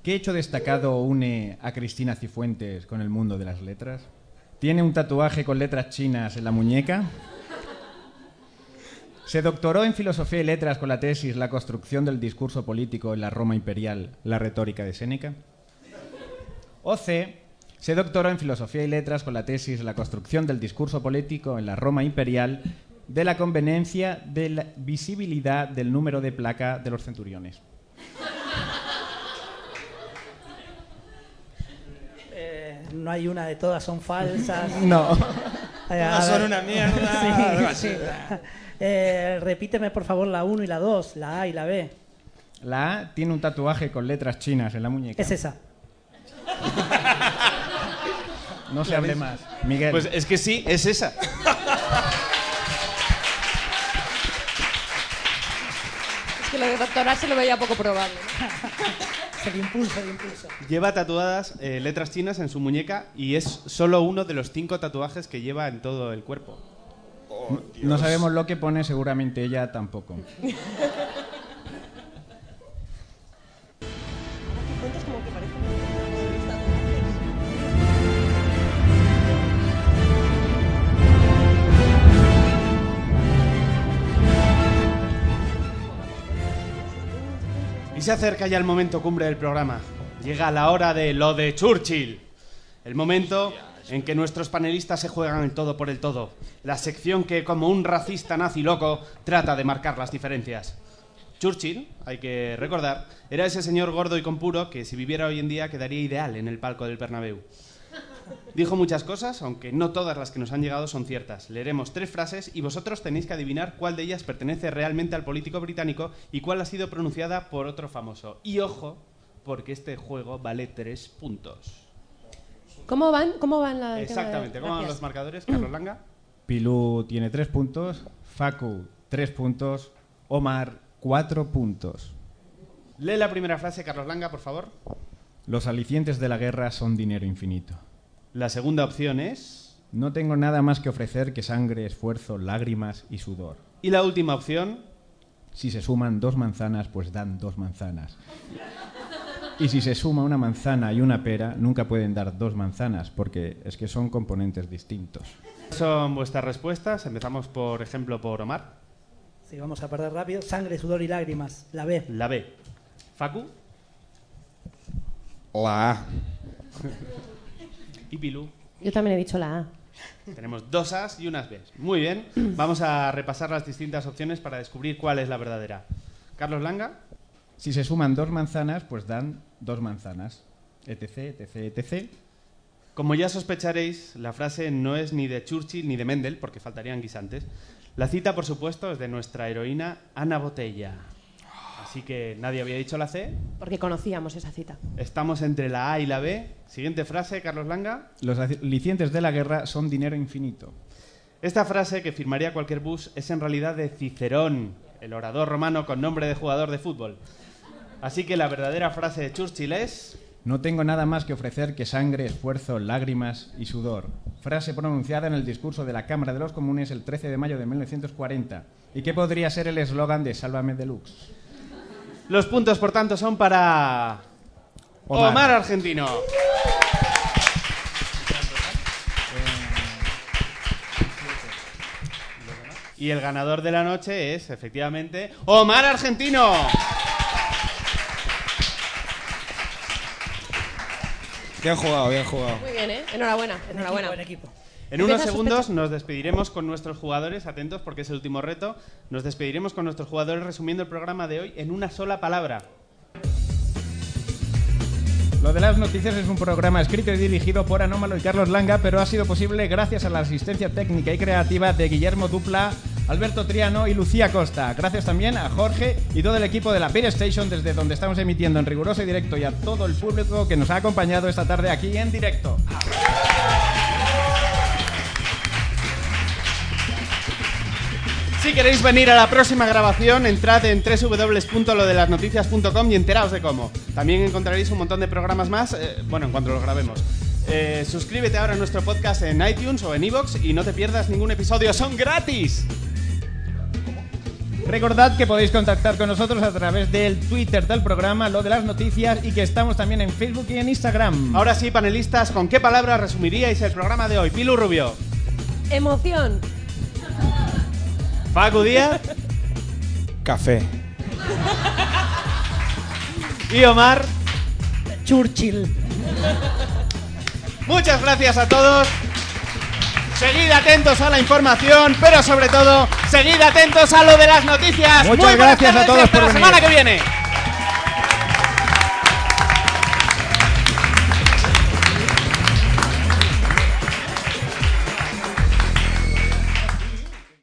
¿Qué hecho destacado une a Cristina Cifuentes con el mundo de las letras? ¿Tiene un tatuaje con letras chinas en la muñeca? Se doctoró en Filosofía y Letras con la tesis La construcción del discurso político en la Roma imperial, la retórica de Séneca. O C. Se doctoró en Filosofía y Letras con la tesis La construcción del discurso político en la Roma imperial de la conveniencia de la visibilidad del número de placa de los centuriones. Eh, no hay una de todas, son falsas. No. Eh, a Todas son una mierda, Sí, sí. Eh, repíteme por favor la 1 y la 2, la A y la B. La A tiene un tatuaje con letras chinas en la muñeca. Es esa. No se hable más. Miguel. Pues es que sí, es esa. Es que lo de doctorar se lo veía poco probable. ¿no? El impulso, el impulso. Lleva tatuadas eh, letras chinas en su muñeca y es solo uno de los cinco tatuajes que lleva en todo el cuerpo. No sabemos lo que pone, seguramente ella tampoco. Y se acerca ya el momento cumbre del programa. Llega la hora de lo de Churchill. El momento en que nuestros panelistas se juegan el todo por el todo. La sección que, como un racista nazi loco, trata de marcar las diferencias. Churchill, hay que recordar, era ese señor gordo y con puro que si viviera hoy en día quedaría ideal en el palco del Bernabéu. Dijo muchas cosas, aunque no todas las que nos han llegado son ciertas. Leeremos tres frases y vosotros tenéis que adivinar cuál de ellas pertenece realmente al político británico y cuál ha sido pronunciada por otro famoso. Y ojo, porque este juego vale tres puntos. ¿Cómo van? ¿Cómo van la Exactamente. ¿Cómo van los marcadores, Carlos Langa? Pilú tiene tres puntos, Facu tres puntos, Omar cuatro puntos. Lee la primera frase, Carlos Langa, por favor. Los alicientes de la guerra son dinero infinito. La segunda opción es... No tengo nada más que ofrecer que sangre, esfuerzo, lágrimas y sudor. Y la última opción... Si se suman dos manzanas, pues dan dos manzanas. Y si se suma una manzana y una pera, nunca pueden dar dos manzanas, porque es que son componentes distintos. Son vuestras respuestas. Empezamos, por ejemplo, por Omar. Sí, vamos a perder rápido. Sangre, sudor y lágrimas. La B. La B. Facu La A. y Pilu. Yo también he dicho la A. Tenemos dos As y unas Bs. Muy bien. Vamos a repasar las distintas opciones para descubrir cuál es la verdadera. Carlos Langa. Si se suman dos manzanas, pues dan dos manzanas. Etc, etc, etc. Como ya sospecharéis, la frase no es ni de Churchill ni de Mendel, porque faltarían guisantes. La cita, por supuesto, es de nuestra heroína Ana Botella. Así que nadie había dicho la C. Porque conocíamos esa cita. Estamos entre la A y la B. Siguiente frase, Carlos Langa. Los alicientes de la guerra son dinero infinito. Esta frase que firmaría cualquier bus es en realidad de Cicerón, el orador romano con nombre de jugador de fútbol. Así que la verdadera frase de Churchill es... No tengo nada más que ofrecer que sangre, esfuerzo, lágrimas y sudor. Frase pronunciada en el discurso de la Cámara de los Comunes el 13 de mayo de 1940. ¿Y qué podría ser el eslogan de Sálvame Deluxe? Los puntos, por tanto, son para... Omar. Omar, Argentino. Y el ganador de la noche es, efectivamente, Omar Argentino. Bien jugado, bien jugado. Muy bien, ¿eh? Enhorabuena, enhorabuena. Buen equipo. En unos segundos nos despediremos con nuestros jugadores, atentos porque es el último reto. Nos despediremos con nuestros jugadores resumiendo el programa de hoy en una sola palabra. Lo de las noticias es un programa escrito y dirigido por Anómalo y Carlos Langa, pero ha sido posible gracias a la asistencia técnica y creativa de Guillermo Dupla, Alberto Triano y Lucía Costa. Gracias también a Jorge y todo el equipo de la Peer Station desde donde estamos emitiendo en riguroso y directo y a todo el público que nos ha acompañado esta tarde aquí en directo. Si queréis venir a la próxima grabación, entrad en www.lodelasnoticias.com y enteraos de cómo. También encontraréis un montón de programas más, eh, bueno, en cuanto los grabemos. Eh, suscríbete ahora a nuestro podcast en iTunes o en iVoox y no te pierdas ningún episodio, son gratis. Recordad que podéis contactar con nosotros a través del Twitter del programa, lo de las noticias, y que estamos también en Facebook y en Instagram. Ahora sí, panelistas, ¿con qué palabras resumiríais el programa de hoy? Pilu Rubio, Emoción. Facu Díaz Café. y Omar. Churchill. Muchas gracias a todos. Seguid atentos a la información, pero sobre todo, seguid atentos a lo de las noticias. Muchas Muy gracias a todos hasta por la venir. semana que viene.